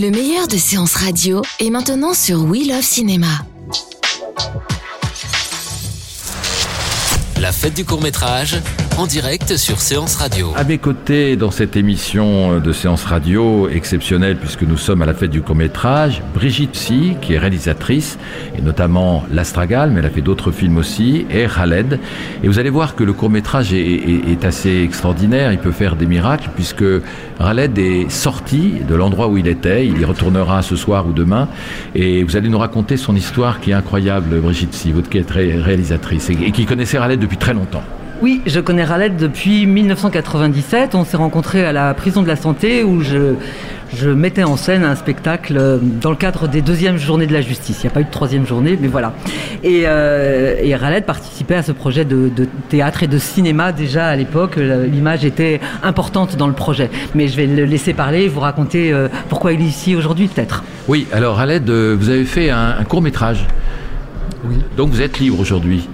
Le meilleur de séances radio est maintenant sur We Love Cinéma. La fête du court-métrage en direct sur Séance Radio. À mes côtés, dans cette émission de séance radio exceptionnelle, puisque nous sommes à la fête du court-métrage, Brigitte Si, qui est réalisatrice, et notamment L'Astragal, mais elle a fait d'autres films aussi, et Khaled. Et vous allez voir que le court-métrage est, est- est assez extraordinaire, il peut faire des miracles, puisque Khaled est sorti de l'endroit où il était, il y retournera ce soir ou demain, et vous allez nous raconter son histoire qui est incroyable, Brigitte Si, qui ré- réalisatrice, et, et qui connaissait Khaled depuis très longtemps. Oui, je connais Raled depuis 1997. On s'est rencontrés à la prison de la santé où je, je mettais en scène un spectacle euh, dans le cadre des deuxièmes journées de la justice. Il n'y a pas eu de troisième journée, mais voilà. Et, euh, et Raled participait à ce projet de, de théâtre et de cinéma déjà à l'époque. La- L'image était importante dans le projet. Mais je vais le laisser parler et vous raconter euh, pourquoi il est ici aujourd'hui peut-être. Oui, alors euh, vous avez fait un, un court métrage. Oui. Donc vous êtes libre aujourd'hui.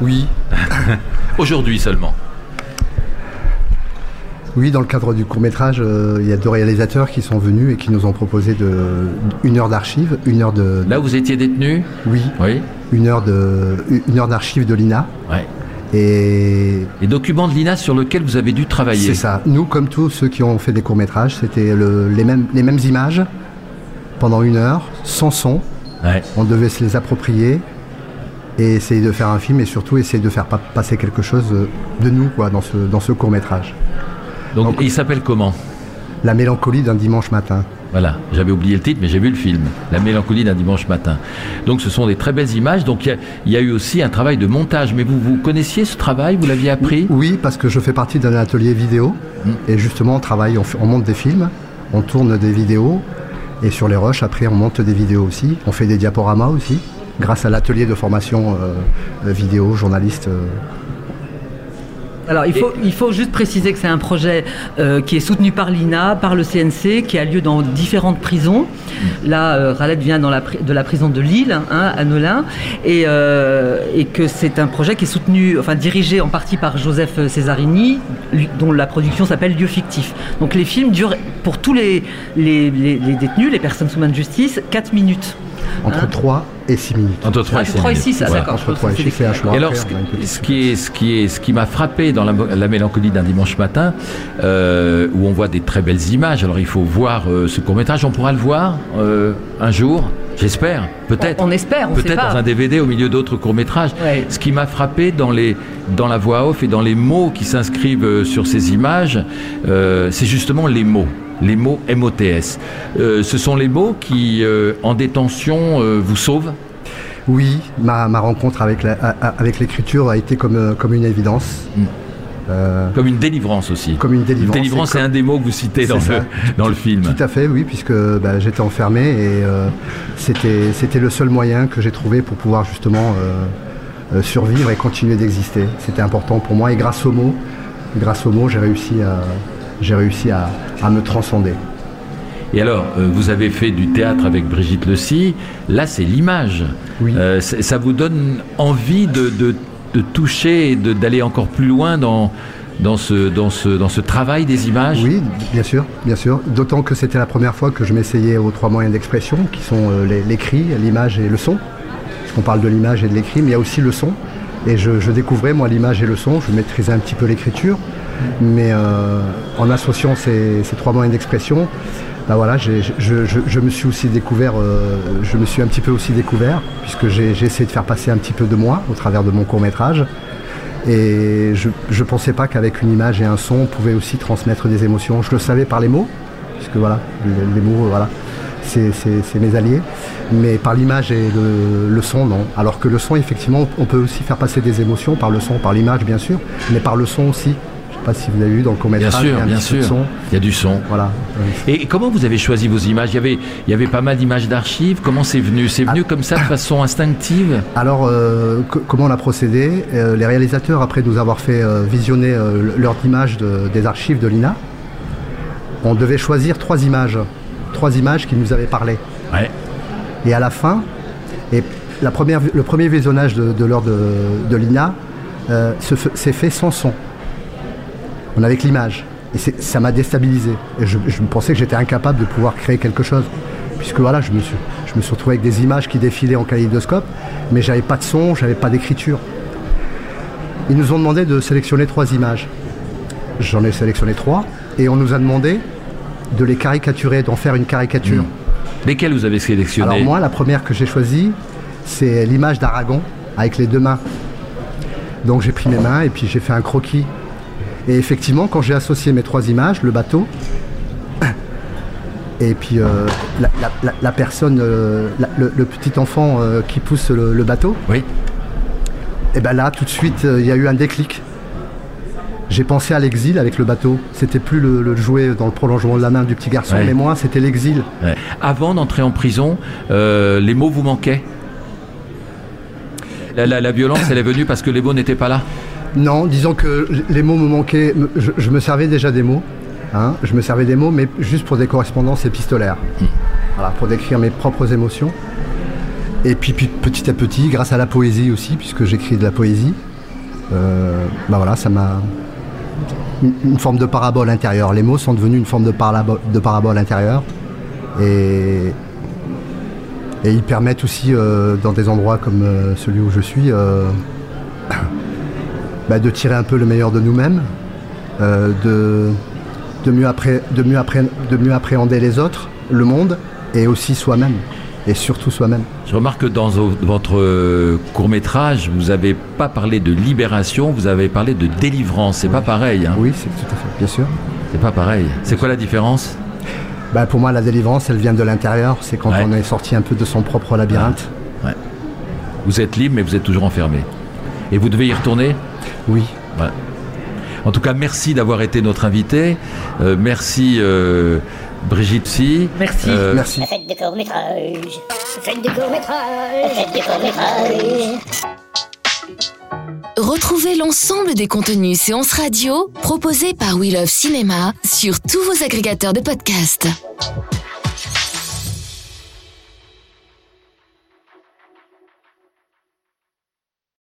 Oui, Aujourd'hui seulement. oui, dans le cadre du court métrage, il y a deux réalisateurs qui sont venus et qui nous ont proposé de, une heure d'archives, une heure de, Là vous étiez détenu oui, Oui. une heure de, une heure d'archives de l'INA. Ouais. Et Les documents de l'INA sur lesquels vous avez dû travailler. c'est ça. Nous, comme tous ceux qui ont fait des courts métrages, c'était le- les mêmes, les mêmes images pendant une heure, sans son. Ouais. On devait se les approprier et essayer de faire un film et surtout essayer de faire pa- passer quelque chose de nous quoi, dans ce, dans ce court métrage. Donc, Donc- il s'appelle comment? La mélancolie d'un dimanche matin. Voilà, j'avais oublié le titre, mais j'ai vu le film. La mélancolie d'un dimanche matin. Donc ce sont des très belles images. Donc il y a- il y, a eu aussi un travail de montage. Mais vous, vous connaissiez ce travail? Vous l'aviez appris? Oui, parce que je fais partie d'un atelier vidéo. Et justement, on travaille, on, monte des films, on tourne des vidéos. Et sur les rushs, après, on monte des vidéos aussi. On fait des diaporamas aussi, grâce à l'atelier de formation euh, euh, vidéo, journaliste. euh. Alors, il faut, il faut juste préciser que c'est un projet euh, qui est soutenu par l'INA, par le CNC, qui a lieu dans différentes prisons. Là, euh, Raled vient dans la, de la prison de Lille, hein, à Nolin, et, euh, et que c'est un projet qui est soutenu, enfin dirigé en partie par Joseph Cesarini, lui- dont la production s'appelle Lieu fictif. Donc les films durent, pour tous les, les, les- les détenus, les personnes sous main de justice, 4 minutes. Entre Hein 3 et 6 minutes. Entre 3 Ah, et c'est 6 trois et minutes. six, ah, Voilà. d'accord. Entre 3 et c'est 6, c'est un choix. Et alors, ce, on petite- qui est, ce qui est, ce qui m'a frappé dans la, la mélancolie d'un dimanche matin, euh, où on voit des très belles images. Alors, il faut voir euh, ce court métrage. On pourra le voir euh, un jour, j'espère, peut-être. On espère, on sait Peut-être dans un DVD au milieu d'autres courts métrages. Ouais. Ce qui m'a frappé dans les, dans la voix off et dans les mots qui s'inscrivent sur ces images, euh, c'est justement les mots. Les mots MOTS. Euh, ce sont les mots qui, euh, en détention, euh, vous sauvent? Oui, ma, ma rencontre avec la- avec l'écriture a été comme, comme une évidence. Mm. Euh, Comme une délivrance aussi. Comme une délivrance. Délivrance, C'est un des mots que vous citez dans le, dans le film. Tout à fait, oui, puisque bah, j'étais enfermé et c'était c'était le seul moyen que j'ai trouvé pour pouvoir justement survivre et continuer d'exister. C'était important pour moi et grâce aux mots, grâce aux mots, j'ai réussi à j'ai réussi à, à me transcender. Et alors, euh, vous avez fait du théâtre avec Brigitte Le Si. Là, c'est l'image. Oui. Euh, ça vous donne envie de, de- de toucher et d'aller encore plus loin dans, dans, ce, dans, ce, dans ce travail des images? Oui, bien sûr, bien sûr. D'autant que c'était la première fois que je m'essayais aux trois moyens d'expression, qui sont euh, l'écrit, l'image et le son. Parce qu'on parle de l'image et de l'écrit, mais il y a aussi le son. Et je, découvrais, moi, l'image et le son. Je maîtrisais un petit peu l'écriture. Mais euh, en associant ces, trois moyens d'expression, bah voilà, je, me suis aussi découvert, euh, je me suis un petit peu aussi découvert, puisque j'ai essayé de faire passer un petit peu de moi au travers de mon court métrage. Et je ne pensais pas qu'avec une image et un son, on pouvait aussi transmettre des émotions. Je le savais par les mots, puisque voilà, les mots, voilà, c'est mes alliés. Mais par l'image et le, son, non. Alors que le son, effectivement, on peut aussi faire passer des émotions par le son, par l'image, bien sûr, mais par le son aussi. Je ne sais pas si vous avez vu dans le comédie. Bien sûr, bien sûr. Son. Il y a du son. Voilà. Et comment vous avez choisi vos images? Il y, avait, il y avait pas mal d'images d'archives. Comment c'est venu? C'est venu ah. comme ça de façon instinctive? Alors, euh, comment on a procédé? Euh, Les réalisateurs, après nous avoir fait euh, visionner l'heure d'image des archives de l'INA, on devait choisir trois images. Trois images qui nous avaient parlé. Ouais. Et à la fin, et la première, le premier visionnage de, l'heure de, l'INA euh, s'est fait sans son. On avait que l'image. Et ça m'a déstabilisé. Et je, pensais que j'étais incapable de pouvoir créer quelque chose. Puisque voilà, je me suis, je me suis retrouvé avec des images qui défilaient en kaléidoscope, mais j'avais pas de son, j'avais pas d'écriture. Ils nous ont demandé de sélectionner trois images. J'en ai sélectionné trois, et on nous a demandé de les caricaturer, d'en faire une caricature. Hmm. Lesquelles vous avez sélectionné Alors moi, la première que j'ai choisie, c'est l'image d'Aragon avec les deux mains. Donc j'ai pris mes mains et puis j'ai fait un croquis. Et effectivement, quand j'ai associé mes trois images, le bateau, et puis euh, la, personne, euh, le, petit enfant euh, qui pousse le, bateau, oui. et bien là, tout de suite, il y a eu un déclic. J'ai pensé à l'exil avec le bateau. C'était plus le, jouet dans le prolongement de la main du petit garçon, mais moi, c'était l'exil. Avant d'entrer en prison, euh, les mots vous manquaient? La, violence, elle est venue parce que les mots n'étaient pas là? Non, disons que les mots me manquaient. Je, me servais déjà des mots. Hein, je me servais des mots, mais juste pour des correspondances épistolaires. Hmm. Voilà, pour décrire mes propres émotions. Et puis, petit à petit, grâce à la poésie aussi, puisque j'écris de la poésie, euh, bah voilà, ça m'a une, forme de parabole intérieure. Les mots sont devenus une forme de, parabole, intérieure. Et, ils permettent aussi, euh, dans des endroits comme euh, celui où je suis, euh, bah, de tirer un peu le meilleur de nous-mêmes, de mieux appréhender les autres, le monde et aussi soi-même et surtout soi-même. Je remarque que dans votre euh, court métrage, vous n'avez pas parlé de libération, vous avez parlé de délivrance. C'est pas pareil. Hein. Oui, c'est tout à fait, bien sûr. C'est pas pareil. C'est quoi la différence? Bah, Pour moi, la délivrance, elle vient de l'intérieur. C'est quand on est sorti un peu de son propre labyrinthe. Vous êtes libre, mais vous êtes toujours enfermé. Et vous devez y retourner? Oui. En tout cas, merci d'avoir été notre invité. Euh, merci. Euh, Brigitte Si. Merci. Euh, Merci. Faites des courts-métrages. Faites des courts-métrages. Faites des courts-métrages. Retrouvez l'ensemble des contenus séances radio proposés par We Love Cinéma sur tous vos agrégateurs de podcasts.